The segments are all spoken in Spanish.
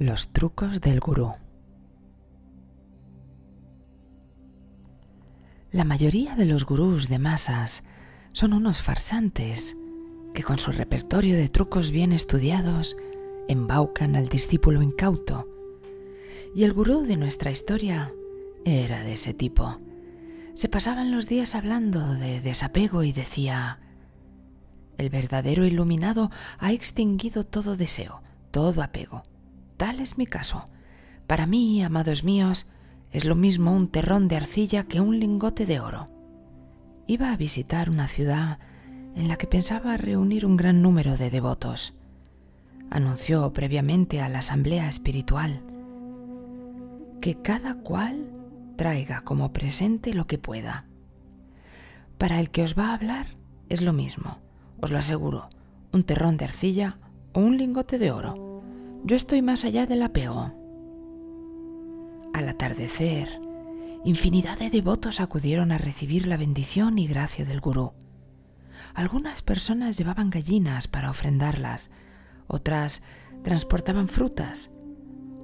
Los trucos del gurú. La mayoría de los gurús de masas son unos farsantes que con su repertorio de trucos bien estudiados embaucan al discípulo incauto. Y el gurú de nuestra historia era de ese tipo. Se pasaban los días hablando de desapego y decía, el verdadero iluminado ha extinguido todo deseo, todo apego. Tal es mi caso. Para mí, amados míos, es lo mismo un terrón de arcilla que un lingote de oro. Iba a visitar una ciudad en la que pensaba reunir un gran número de devotos. Anunció previamente a la asamblea espiritual que cada cual traiga como presente lo que pueda. Para el que os va a hablar es lo mismo os lo aseguro, un terrón de arcilla o un lingote de oro. Yo estoy más allá del apego. Al atardecer, infinidad de devotos acudieron a recibir la bendición y gracia del gurú. Algunas personas llevaban gallinas para ofrendarlas, otras transportaban frutas,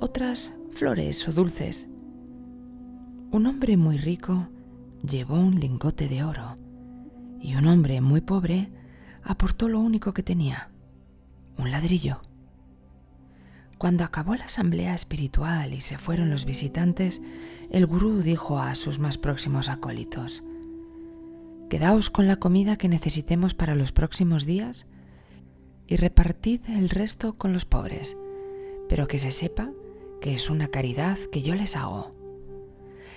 otras flores o dulces. Un hombre muy rico llevó un lingote de oro y un hombre muy pobre aportó lo único que tenía, un ladrillo. Cuando acabó la asamblea espiritual y se fueron los visitantes, el gurú dijo a sus más próximos acólitos, Quedaos con la comida que necesitemos para los próximos días y repartid el resto con los pobres, pero que se sepa que es una caridad que yo les hago.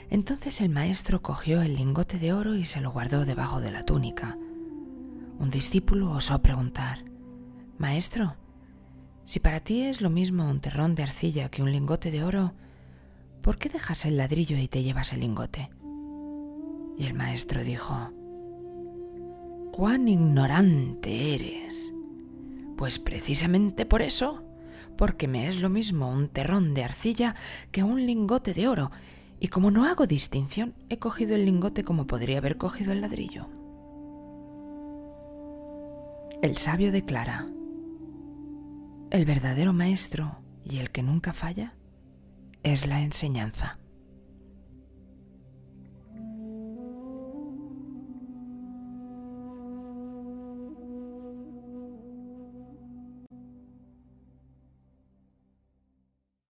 Entonces el maestro cogió el lingote de oro y se lo guardó debajo de la túnica, un discípulo osó preguntar, Maestro, si para ti es lo mismo un terrón de arcilla que un lingote de oro, ¿por qué dejas el ladrillo y te llevas el lingote? Y el maestro dijo, cuán ignorante eres. Pues precisamente por eso, porque me es lo mismo un terrón de arcilla que un lingote de oro, y como no hago distinción, he cogido el lingote como podría haber cogido el ladrillo. El sabio declara, el verdadero maestro y el que nunca falla es la enseñanza.